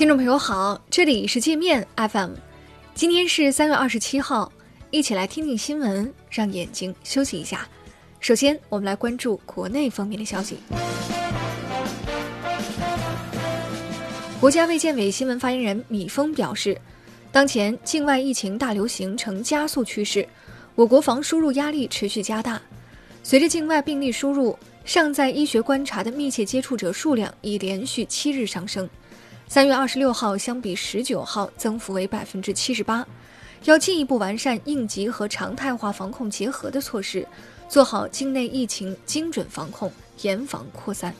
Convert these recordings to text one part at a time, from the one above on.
听众朋友好，这里是界面 FM，今天是三月二十七号，一起来听听新闻，让眼睛休息一下。首先，我们来关注国内方面的消息。国家卫健委新闻发言人米峰表示，当前境外疫情大流行呈加速趋势，我国防输入压力持续加大。随着境外病例输入，尚在医学观察的密切接触者数量已连续七日上升。三月二十六号相比十九号增幅为百分之七十八，要进一步完善应急和常态化防控结合的措施，做好境内疫情精准防控，严防扩散。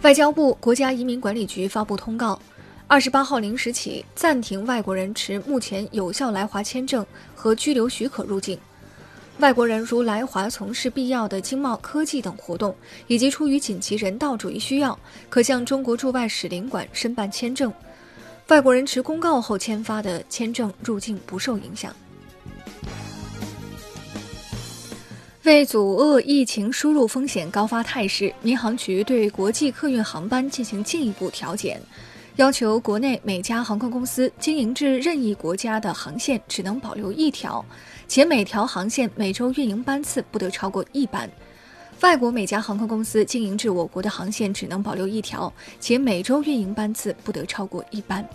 外交部、国家移民管理局发布通告，二十八号零时起暂停外国人持目前有效来华签证和居留许可入境。外国人如来华从事必要的经贸、科技等活动，以及出于紧急人道主义需要，可向中国驻外使领馆申办签证。外国人持公告后签发的签证入境不受影响。为阻遏疫情输入风险高发态势，民航局对国际客运航班进行进一步调减。要求国内每家航空公司经营至任意国家的航线只能保留一条，且每条航线每周运营班次不得超过一班；外国每家航空公司经营至我国的航线只能保留一条，且每周运营班次不得超过一班。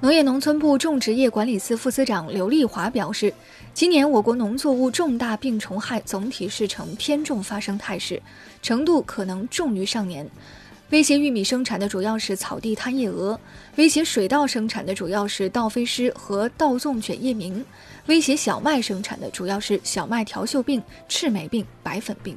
农业农村部种植业管理司副司长刘丽华表示，今年我国农作物重大病虫害总体是呈偏重发生态势，程度可能重于上年。威胁玉米生产的主要是草地贪夜蛾，威胁水稻生产的主要是稻飞虱和稻纵卷叶鸣，威胁小麦生产的主要是小麦条锈病、赤霉病、白粉病。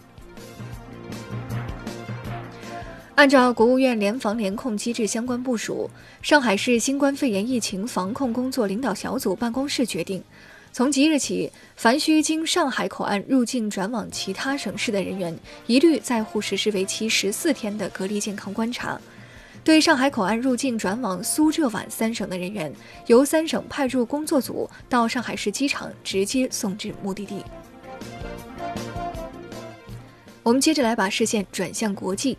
按照国务院联防联控机制相关部署，上海市新冠肺炎疫情防控工作领导小组办公室决定。从即日起，凡需经上海口岸入境转往其他省市的人员，一律在沪实施为期十四天的隔离健康观察。对上海口岸入境转往苏浙皖三省的人员，由三省派驻工作组到上海市机场直接送至目的地。我们接着来把视线转向国际。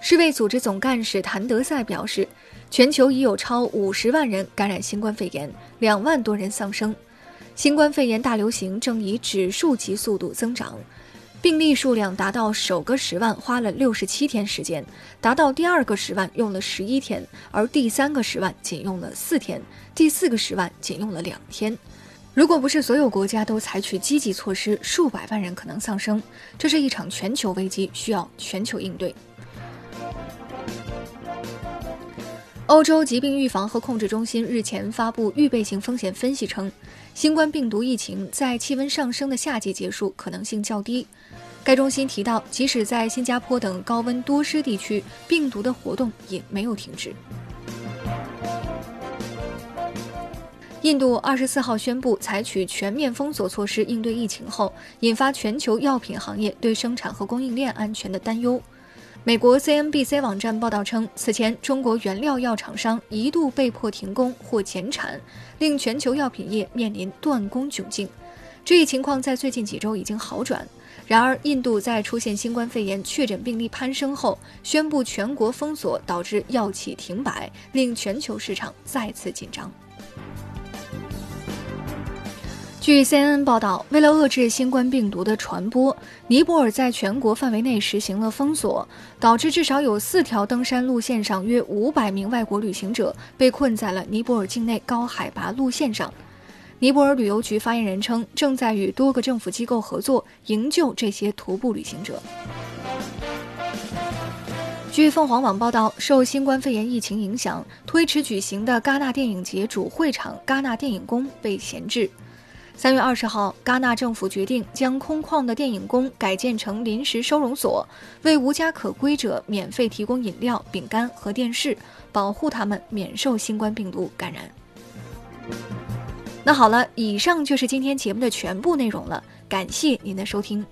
世卫组织总干事谭德赛表示，全球已有超五十万人感染新冠肺炎，两万多人丧生。新冠肺炎大流行正以指数级速度增长，病例数量达到首个十万花了六十七天时间，达到第二个十万用了十一天，而第三个十万仅用了四天，第四个十万仅用了两天。如果不是所有国家都采取积极措施，数百万人可能丧生。这是一场全球危机，需要全球应对。欧洲疾病预防和控制中心日前发布预备性风险分析称，新冠病毒疫情在气温上升的夏季结束可能性较低。该中心提到，即使在新加坡等高温多湿地区，病毒的活动也没有停止。印度二十四号宣布采取全面封锁措施应对疫情后，引发全球药品行业对生产和供应链安全的担忧。美国 CNBC 网站报道称，此前中国原料药厂商一度被迫停工或减产，令全球药品业面临断供窘境。这一情况在最近几周已经好转。然而，印度在出现新冠肺炎确诊病例攀升后，宣布全国封锁，导致药企停摆，令全球市场再次紧张。据 CNN 报道，为了遏制新冠病毒的传播，尼泊尔在全国范围内实行了封锁，导致至少有四条登山路线上约五百名外国旅行者被困在了尼泊尔境内高海拔路线上。尼泊尔旅游局发言人称，正在与多个政府机构合作营救这些徒步旅行者。据凤凰网报道，受新冠肺炎疫情影响，推迟举行的戛纳电影节主会场——戛纳电影宫被闲置。三月二十号，戛纳政府决定将空旷的电影宫改建成临时收容所，为无家可归者免费提供饮料、饼干和电视，保护他们免受新冠病毒感染。那好了，以上就是今天节目的全部内容了，感谢您的收听。